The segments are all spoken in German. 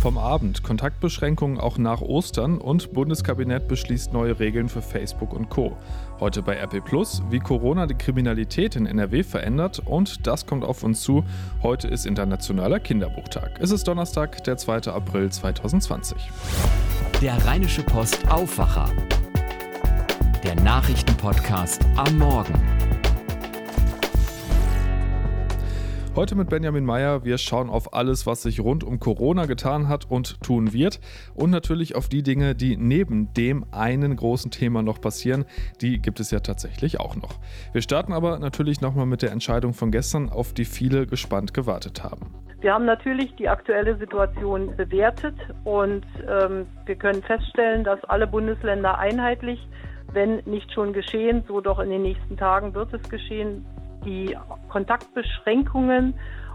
Vom Abend Kontaktbeschränkungen auch nach Ostern und Bundeskabinett beschließt neue Regeln für Facebook und Co. Heute bei RP Plus, wie Corona die Kriminalität in NRW verändert und das kommt auf uns zu. Heute ist Internationaler Kinderbuchtag. Es ist Donnerstag, der 2. April 2020. Der Rheinische Post Aufwacher. Der Nachrichtenpodcast am Morgen. Heute mit Benjamin Meyer. Wir schauen auf alles, was sich rund um Corona getan hat und tun wird. Und natürlich auf die Dinge, die neben dem einen großen Thema noch passieren. Die gibt es ja tatsächlich auch noch. Wir starten aber natürlich nochmal mit der Entscheidung von gestern, auf die viele gespannt gewartet haben. Wir haben natürlich die aktuelle Situation bewertet und ähm, wir können feststellen, dass alle Bundesländer einheitlich, wenn nicht schon geschehen, so doch in den nächsten Tagen wird es geschehen, die Kontaktbeschränkungen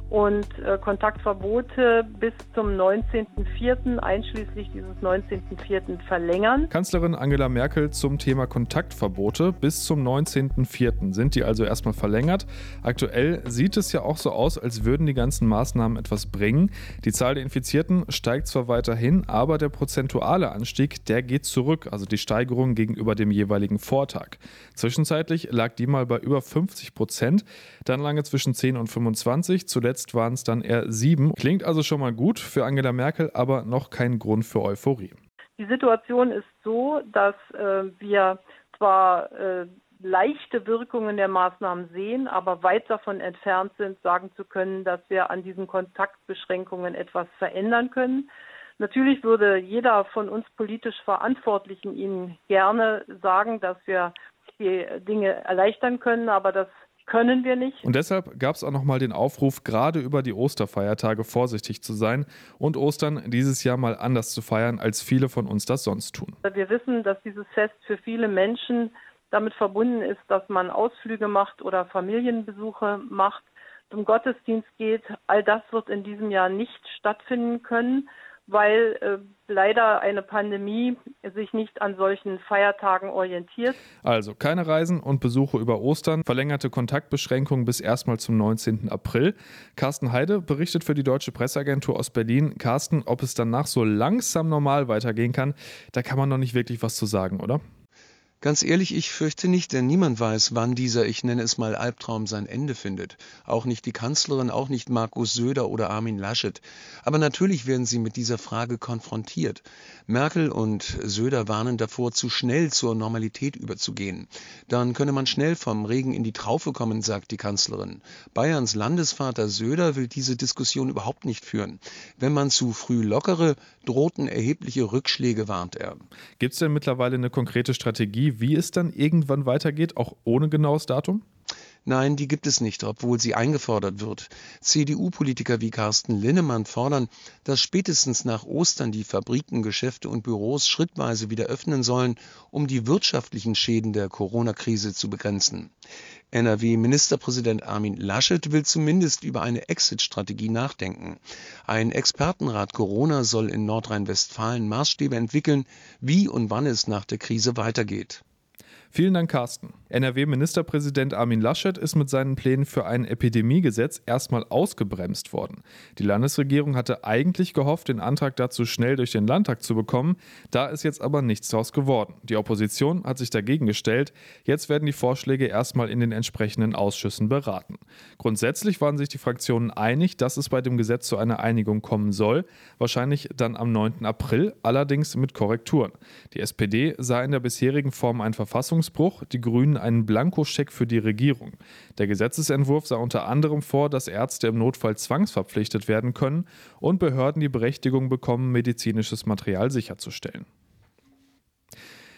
und äh, Kontaktverbote bis zum 19.04. einschließlich dieses 19.04. verlängern. Kanzlerin Angela Merkel zum Thema Kontaktverbote bis zum 19.04. sind die also erstmal verlängert. Aktuell sieht es ja auch so aus, als würden die ganzen Maßnahmen etwas bringen. Die Zahl der Infizierten steigt zwar weiterhin, aber der prozentuale Anstieg, der geht zurück, also die Steigerung gegenüber dem jeweiligen Vortag. Zwischenzeitlich lag die mal bei über 50 Prozent, dann lange zwischen 10 und 25, zuletzt Zuletzt waren es dann eher sieben. Klingt also schon mal gut für Angela Merkel, aber noch kein Grund für Euphorie. Die Situation ist so, dass äh, wir zwar äh, leichte Wirkungen der Maßnahmen sehen, aber weit davon entfernt sind, sagen zu können, dass wir an diesen Kontaktbeschränkungen etwas verändern können. Natürlich würde jeder von uns politisch Verantwortlichen Ihnen gerne sagen, dass wir die Dinge erleichtern können, aber das können wir nicht. Und deshalb gab es auch nochmal den Aufruf, gerade über die Osterfeiertage vorsichtig zu sein und Ostern dieses Jahr mal anders zu feiern, als viele von uns das sonst tun. Wir wissen, dass dieses Fest für viele Menschen damit verbunden ist, dass man Ausflüge macht oder Familienbesuche macht, zum Gottesdienst geht. All das wird in diesem Jahr nicht stattfinden können weil äh, leider eine Pandemie sich nicht an solchen Feiertagen orientiert. Also keine Reisen und Besuche über Ostern, verlängerte Kontaktbeschränkungen bis erstmal zum 19. April. Carsten Heide berichtet für die Deutsche Presseagentur aus Berlin. Carsten, ob es danach so langsam normal weitergehen kann, da kann man noch nicht wirklich was zu sagen, oder? Ganz ehrlich, ich fürchte nicht, denn niemand weiß, wann dieser, ich nenne es mal Albtraum, sein Ende findet. Auch nicht die Kanzlerin, auch nicht Markus Söder oder Armin Laschet. Aber natürlich werden sie mit dieser Frage konfrontiert. Merkel und Söder warnen davor, zu schnell zur Normalität überzugehen. Dann könne man schnell vom Regen in die Traufe kommen, sagt die Kanzlerin. Bayerns Landesvater Söder will diese Diskussion überhaupt nicht führen. Wenn man zu früh lockere, drohten erhebliche Rückschläge, warnt er. Gibt es denn mittlerweile eine konkrete Strategie, wie es dann irgendwann weitergeht, auch ohne genaues Datum? Nein, die gibt es nicht, obwohl sie eingefordert wird. CDU-Politiker wie Carsten Linnemann fordern, dass spätestens nach Ostern die Fabriken, Geschäfte und Büros schrittweise wieder öffnen sollen, um die wirtschaftlichen Schäden der Corona-Krise zu begrenzen. NRW-Ministerpräsident Armin Laschet will zumindest über eine Exit-Strategie nachdenken. Ein Expertenrat Corona soll in Nordrhein-Westfalen Maßstäbe entwickeln, wie und wann es nach der Krise weitergeht. Vielen Dank, Carsten. NRW-Ministerpräsident Armin Laschet ist mit seinen Plänen für ein Epidemiegesetz erstmal ausgebremst worden. Die Landesregierung hatte eigentlich gehofft, den Antrag dazu schnell durch den Landtag zu bekommen. Da ist jetzt aber nichts daraus geworden. Die Opposition hat sich dagegen gestellt. Jetzt werden die Vorschläge erstmal in den entsprechenden Ausschüssen beraten. Grundsätzlich waren sich die Fraktionen einig, dass es bei dem Gesetz zu einer Einigung kommen soll. Wahrscheinlich dann am 9. April, allerdings mit Korrekturen. Die SPD sah in der bisherigen Form einen Verfassungsbruch. Die Grünen einen Blankoscheck für die Regierung. Der Gesetzesentwurf sah unter anderem vor, dass Ärzte im Notfall zwangsverpflichtet werden können und Behörden die Berechtigung bekommen, medizinisches Material sicherzustellen.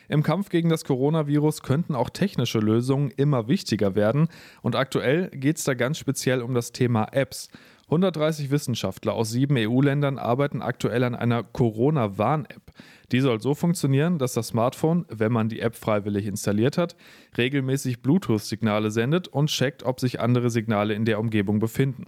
Im Kampf gegen das Coronavirus könnten auch technische Lösungen immer wichtiger werden und aktuell geht es da ganz speziell um das Thema Apps. 130 Wissenschaftler aus sieben EU-Ländern arbeiten aktuell an einer Corona-Warn-App. Die soll so funktionieren, dass das Smartphone, wenn man die App freiwillig installiert hat, regelmäßig Bluetooth-Signale sendet und checkt, ob sich andere Signale in der Umgebung befinden.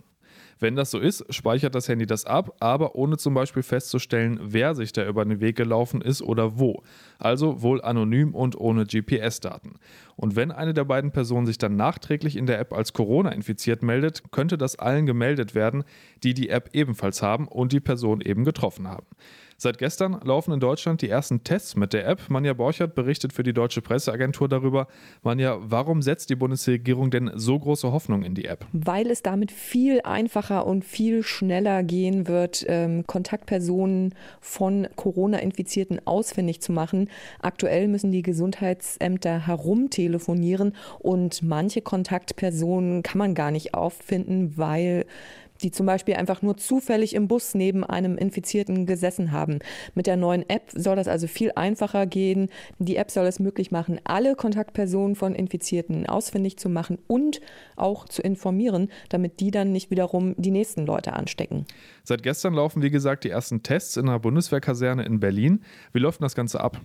Wenn das so ist, speichert das Handy das ab, aber ohne zum Beispiel festzustellen, wer sich da über den Weg gelaufen ist oder wo. Also wohl anonym und ohne GPS-Daten. Und wenn eine der beiden Personen sich dann nachträglich in der App als Corona infiziert meldet, könnte das allen gemeldet werden, die die App ebenfalls haben und die Person eben getroffen haben. Seit gestern laufen in Deutschland die ersten Tests mit der App. Manja Borchert berichtet für die Deutsche Presseagentur darüber. Manja, warum setzt die Bundesregierung denn so große Hoffnung in die App? Weil es damit viel einfacher und viel schneller gehen wird, ähm, Kontaktpersonen von Corona-Infizierten ausfindig zu machen. Aktuell müssen die Gesundheitsämter herumtelefonieren und manche Kontaktpersonen kann man gar nicht auffinden, weil die zum Beispiel einfach nur zufällig im Bus neben einem Infizierten gesessen haben. Mit der neuen App soll das also viel einfacher gehen. Die App soll es möglich machen, alle Kontaktpersonen von Infizierten ausfindig zu machen und auch zu informieren, damit die dann nicht wiederum die nächsten Leute anstecken. Seit gestern laufen, wie gesagt, die ersten Tests in einer Bundeswehrkaserne in Berlin. Wie läuft das Ganze ab?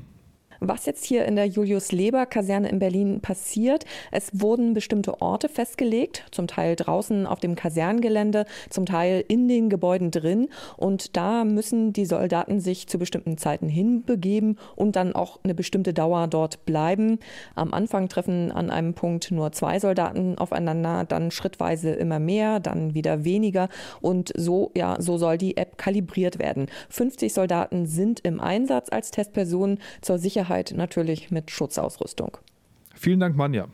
Was jetzt hier in der Julius-Leber-Kaserne in Berlin passiert. Es wurden bestimmte Orte festgelegt, zum Teil draußen auf dem Kasernengelände, zum Teil in den Gebäuden drin. Und da müssen die Soldaten sich zu bestimmten Zeiten hinbegeben und dann auch eine bestimmte Dauer dort bleiben. Am Anfang treffen an einem Punkt nur zwei Soldaten aufeinander, dann schrittweise immer mehr, dann wieder weniger. Und so, ja, so soll die App kalibriert werden. 50 Soldaten sind im Einsatz als Testpersonen zur Sicherheit Sicherheit natürlich mit Schutzausrüstung. Vielen Dank, Manja.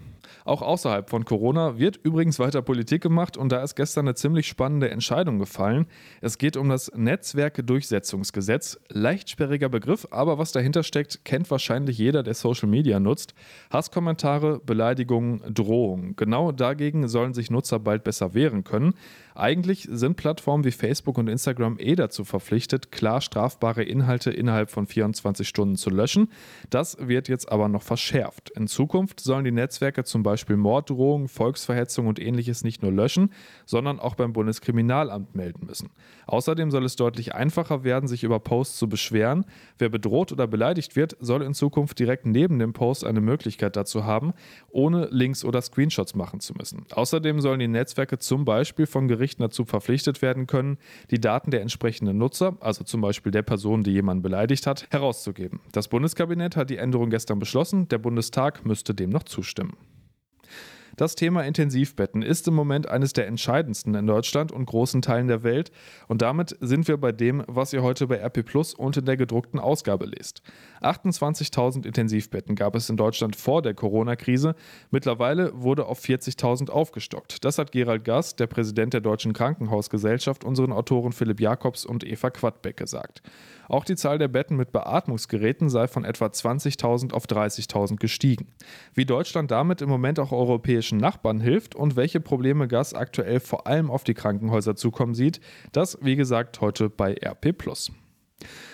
Auch außerhalb von Corona wird übrigens weiter Politik gemacht und da ist gestern eine ziemlich spannende Entscheidung gefallen. Es geht um das Netzwerkdurchsetzungsgesetz. Leicht sperriger Begriff, aber was dahinter steckt, kennt wahrscheinlich jeder, der Social Media nutzt. Hasskommentare, Beleidigungen, Drohungen. Genau dagegen sollen sich Nutzer bald besser wehren können. Eigentlich sind Plattformen wie Facebook und Instagram eh dazu verpflichtet, klar strafbare Inhalte innerhalb von 24 Stunden zu löschen. Das wird jetzt aber noch verschärft. In Zukunft sollen die Netzwerke zum Beispiel Morddrohungen, Volksverhetzung und ähnliches nicht nur löschen, sondern auch beim Bundeskriminalamt melden müssen. Außerdem soll es deutlich einfacher werden, sich über Posts zu beschweren. Wer bedroht oder beleidigt wird, soll in Zukunft direkt neben dem Post eine Möglichkeit dazu haben, ohne Links oder Screenshots machen zu müssen. Außerdem sollen die Netzwerke zum Beispiel von Gerichten dazu verpflichtet werden können, die Daten der entsprechenden Nutzer, also zum Beispiel der Person, die jemanden beleidigt hat, herauszugeben. Das Bundeskabinett hat die Änderung gestern beschlossen, der Bundestag müsste dem noch zustimmen. Das Thema Intensivbetten ist im Moment eines der entscheidendsten in Deutschland und großen Teilen der Welt. Und damit sind wir bei dem, was ihr heute bei RP Plus und in der gedruckten Ausgabe lest. 28.000 Intensivbetten gab es in Deutschland vor der Corona-Krise. Mittlerweile wurde auf 40.000 aufgestockt. Das hat Gerald Gass, der Präsident der Deutschen Krankenhausgesellschaft, unseren Autoren Philipp Jakobs und Eva Quadbeck gesagt. Auch die Zahl der Betten mit Beatmungsgeräten sei von etwa 20.000 auf 30.000 gestiegen. Wie Deutschland damit im Moment auch europäischen Nachbarn hilft und welche Probleme Gas aktuell vor allem auf die Krankenhäuser zukommen sieht, das wie gesagt heute bei RP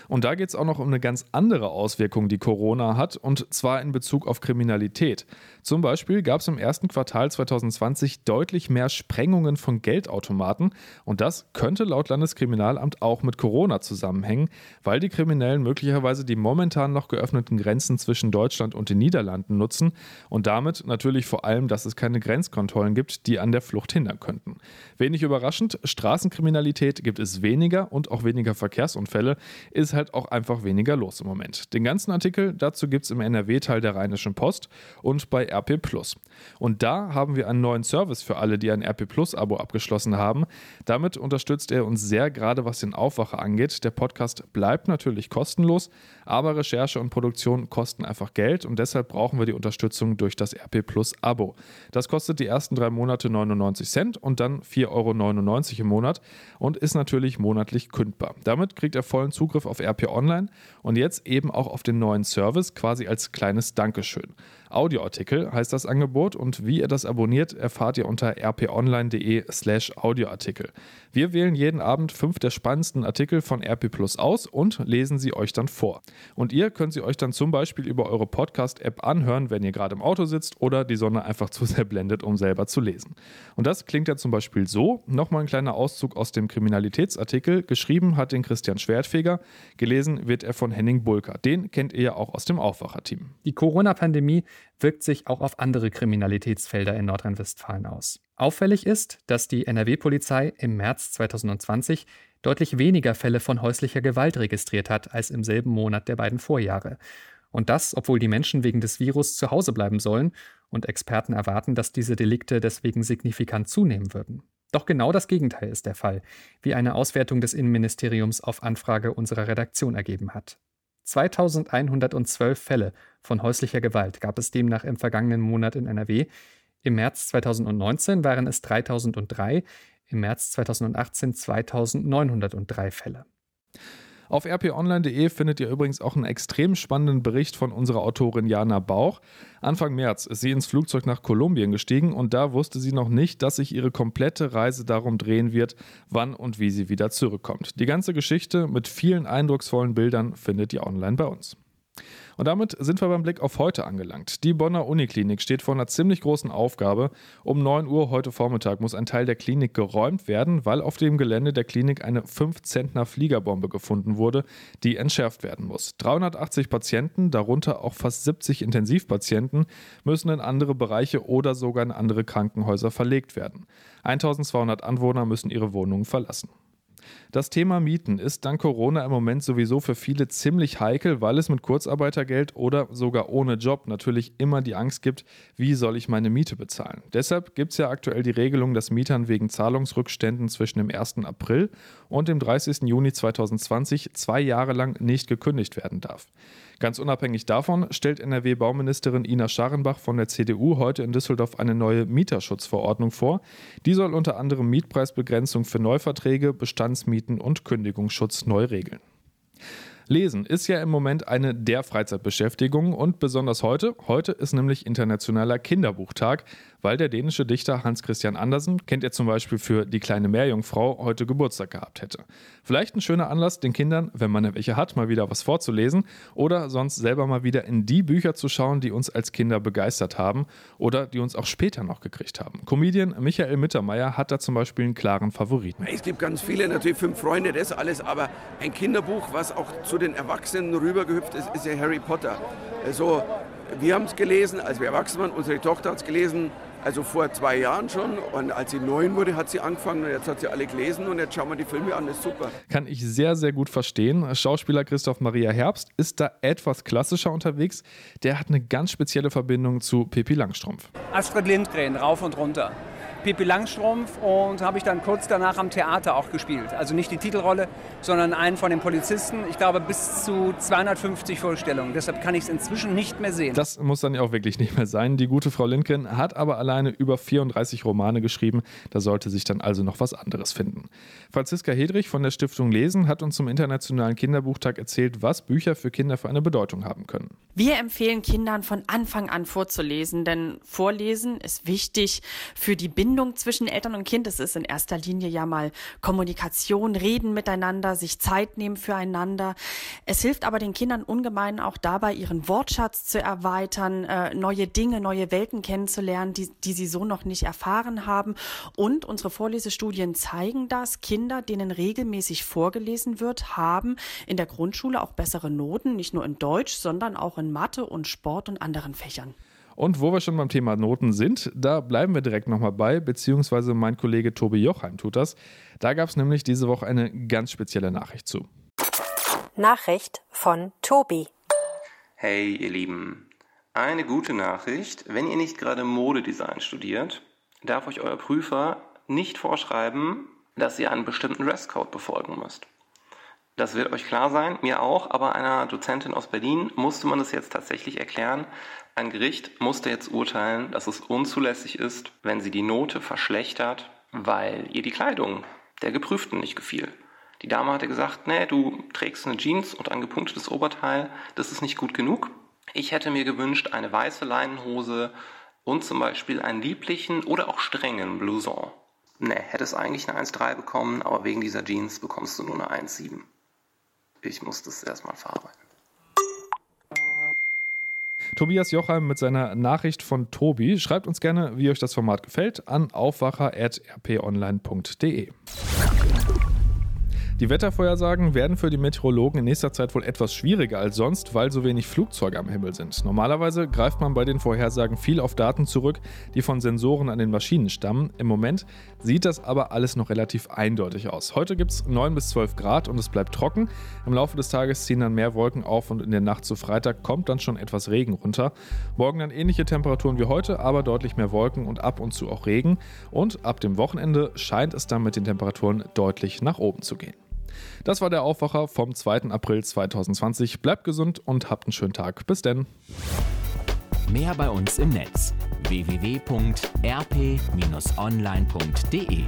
und da geht es auch noch um eine ganz andere Auswirkung, die Corona hat, und zwar in Bezug auf Kriminalität. Zum Beispiel gab es im ersten Quartal 2020 deutlich mehr Sprengungen von Geldautomaten und das könnte laut Landeskriminalamt auch mit Corona zusammenhängen, weil die Kriminellen möglicherweise die momentan noch geöffneten Grenzen zwischen Deutschland und den Niederlanden nutzen und damit natürlich vor allem, dass es keine Grenzkontrollen gibt, die an der Flucht hindern könnten. Wenig überraschend, Straßenkriminalität gibt es weniger und auch weniger Verkehrsunfälle, ist halt auch einfach weniger los im Moment. Den ganzen Artikel dazu gibt es im NRW-Teil der Rheinischen Post und bei RP Plus. Und da haben wir einen neuen Service für alle, die ein RP Plus-Abo abgeschlossen haben. Damit unterstützt er uns sehr, gerade was den Aufwacher angeht. Der Podcast bleibt natürlich kostenlos, aber Recherche und Produktion kosten einfach Geld und deshalb brauchen wir die Unterstützung durch das RP Plus-Abo. Das kostet die ersten drei Monate 99 Cent und dann 4,99 Euro im Monat und ist natürlich monatlich kündbar. Damit kriegt er vollen Zugriff auf RP Online und jetzt eben auch auf den neuen Service quasi als kleines Dankeschön. Audioartikel heißt das Angebot und wie ihr das abonniert, erfahrt ihr unter rponline.de slash Audioartikel. Wir wählen jeden Abend fünf der spannendsten Artikel von RP Plus aus und lesen sie euch dann vor. Und ihr könnt sie euch dann zum Beispiel über eure Podcast-App anhören, wenn ihr gerade im Auto sitzt oder die Sonne einfach zu sehr blendet, um selber zu lesen. Und das klingt ja zum Beispiel so. Nochmal ein kleiner Auszug aus dem Kriminalitätsartikel. Geschrieben hat den Christian Schwertfeger, gelesen wird er von Henning Bulker. Den kennt ihr ja auch aus dem Aufwacher-Team. Die Corona-Pandemie wirkt sich auch auf andere Kriminalitätsfelder in Nordrhein-Westfalen aus. Auffällig ist, dass die NRW-Polizei im März 2020 deutlich weniger Fälle von häuslicher Gewalt registriert hat als im selben Monat der beiden Vorjahre. Und das, obwohl die Menschen wegen des Virus zu Hause bleiben sollen und Experten erwarten, dass diese Delikte deswegen signifikant zunehmen würden. Doch genau das Gegenteil ist der Fall, wie eine Auswertung des Innenministeriums auf Anfrage unserer Redaktion ergeben hat. 2112 Fälle von häuslicher Gewalt gab es demnach im vergangenen Monat in NRW, im März 2019 waren es 3003, im März 2018 2903 Fälle. Auf rponline.de findet ihr übrigens auch einen extrem spannenden Bericht von unserer Autorin Jana Bauch. Anfang März ist sie ins Flugzeug nach Kolumbien gestiegen und da wusste sie noch nicht, dass sich ihre komplette Reise darum drehen wird, wann und wie sie wieder zurückkommt. Die ganze Geschichte mit vielen eindrucksvollen Bildern findet ihr online bei uns. Und damit sind wir beim Blick auf heute angelangt. Die Bonner Uniklinik steht vor einer ziemlich großen Aufgabe. Um 9 Uhr heute Vormittag muss ein Teil der Klinik geräumt werden, weil auf dem Gelände der Klinik eine 5 Zentner Fliegerbombe gefunden wurde, die entschärft werden muss. 380 Patienten, darunter auch fast 70 Intensivpatienten, müssen in andere Bereiche oder sogar in andere Krankenhäuser verlegt werden. 1200 Anwohner müssen ihre Wohnungen verlassen. Das Thema Mieten ist dank Corona im Moment sowieso für viele ziemlich heikel, weil es mit Kurzarbeitergeld oder sogar ohne Job natürlich immer die Angst gibt, wie soll ich meine Miete bezahlen. Deshalb gibt es ja aktuell die Regelung, dass Mietern wegen Zahlungsrückständen zwischen dem 1. April und dem 30. Juni 2020 zwei Jahre lang nicht gekündigt werden darf. Ganz unabhängig davon stellt NRW-Bauministerin Ina Scharenbach von der CDU heute in Düsseldorf eine neue Mieterschutzverordnung vor. Die soll unter anderem Mietpreisbegrenzung für Neuverträge, Bestandsmieten und Kündigungsschutz neu regeln. Lesen ist ja im Moment eine der Freizeitbeschäftigungen und besonders heute. Heute ist nämlich Internationaler Kinderbuchtag, weil der dänische Dichter Hans Christian Andersen, kennt ihr zum Beispiel für Die kleine Meerjungfrau, heute Geburtstag gehabt hätte. Vielleicht ein schöner Anlass, den Kindern, wenn man ja welche hat, mal wieder was vorzulesen oder sonst selber mal wieder in die Bücher zu schauen, die uns als Kinder begeistert haben oder die uns auch später noch gekriegt haben. Comedian Michael Mittermeier hat da zum Beispiel einen klaren Favoriten. Es gibt ganz viele, natürlich fünf Freunde, das alles, aber ein Kinderbuch, was auch zu den Erwachsenen rübergehüpft ist, ist ja Harry Potter. Also, wir haben es gelesen, als wir erwachsen waren, unsere Tochter hat es gelesen, also vor zwei Jahren schon. Und als sie neun wurde, hat sie angefangen und jetzt hat sie alle gelesen und jetzt schauen wir die Filme an. Das ist super. Kann ich sehr, sehr gut verstehen. Schauspieler Christoph Maria Herbst ist da etwas klassischer unterwegs. Der hat eine ganz spezielle Verbindung zu Pippi Langstrumpf. Astrid Lindgren, rauf und runter. Pippi Langstrumpf und habe ich dann kurz danach am Theater auch gespielt. Also nicht die Titelrolle, sondern einen von den Polizisten. Ich glaube bis zu 250 Vorstellungen. Deshalb kann ich es inzwischen nicht mehr sehen. Das muss dann ja auch wirklich nicht mehr sein. Die gute Frau Lindgren hat aber alleine über 34 Romane geschrieben. Da sollte sich dann also noch was anderes finden. Franziska Hedrich von der Stiftung Lesen hat uns zum Internationalen Kinderbuchtag erzählt, was Bücher für Kinder für eine Bedeutung haben können. Wir empfehlen Kindern von Anfang an vorzulesen, denn Vorlesen ist wichtig für die Bindung Bindung zwischen Eltern und Kind. Es ist in erster Linie ja mal Kommunikation, Reden miteinander, sich Zeit nehmen füreinander. Es hilft aber den Kindern ungemein auch dabei, ihren Wortschatz zu erweitern, äh, neue Dinge, neue Welten kennenzulernen, die, die sie so noch nicht erfahren haben. Und unsere Vorlesestudien zeigen das. Kinder, denen regelmäßig vorgelesen wird, haben in der Grundschule auch bessere Noten, nicht nur in Deutsch, sondern auch in Mathe und Sport und anderen Fächern. Und wo wir schon beim Thema Noten sind, da bleiben wir direkt nochmal bei, beziehungsweise mein Kollege Tobi Jochheim tut das. Da gab es nämlich diese Woche eine ganz spezielle Nachricht zu. Nachricht von Tobi. Hey, ihr Lieben. Eine gute Nachricht, wenn ihr nicht gerade Modedesign studiert, darf euch euer Prüfer nicht vorschreiben, dass ihr einen bestimmten Dresscode befolgen müsst. Das wird euch klar sein, mir auch, aber einer Dozentin aus Berlin musste man das jetzt tatsächlich erklären, ein Gericht musste jetzt urteilen, dass es unzulässig ist, wenn sie die Note verschlechtert, weil ihr die Kleidung der Geprüften nicht gefiel. Die Dame hatte gesagt, nee, du trägst eine Jeans und ein gepunktetes Oberteil, das ist nicht gut genug. Ich hätte mir gewünscht eine weiße Leinenhose und zum Beispiel einen lieblichen oder auch strengen Blouson. Nee, hättest eigentlich eine 1,3 bekommen, aber wegen dieser Jeans bekommst du nur eine 1,7. Ich muss das erstmal verarbeiten. Tobias Jochheim mit seiner Nachricht von Tobi. Schreibt uns gerne, wie euch das Format gefällt, an aufwacher.rponline.de. Die Wettervorhersagen werden für die Meteorologen in nächster Zeit wohl etwas schwieriger als sonst, weil so wenig Flugzeuge am Himmel sind. Normalerweise greift man bei den Vorhersagen viel auf Daten zurück, die von Sensoren an den Maschinen stammen. Im Moment sieht das aber alles noch relativ eindeutig aus. Heute gibt es 9 bis 12 Grad und es bleibt trocken. Im Laufe des Tages ziehen dann mehr Wolken auf und in der Nacht zu Freitag kommt dann schon etwas Regen runter. Morgen dann ähnliche Temperaturen wie heute, aber deutlich mehr Wolken und ab und zu auch Regen. Und ab dem Wochenende scheint es dann mit den Temperaturen deutlich nach oben zu gehen. Das war der Aufwacher vom 2. April 2020. Bleibt gesund und habt einen schönen Tag. Bis denn. Mehr bei uns im Netz www.rp-online.de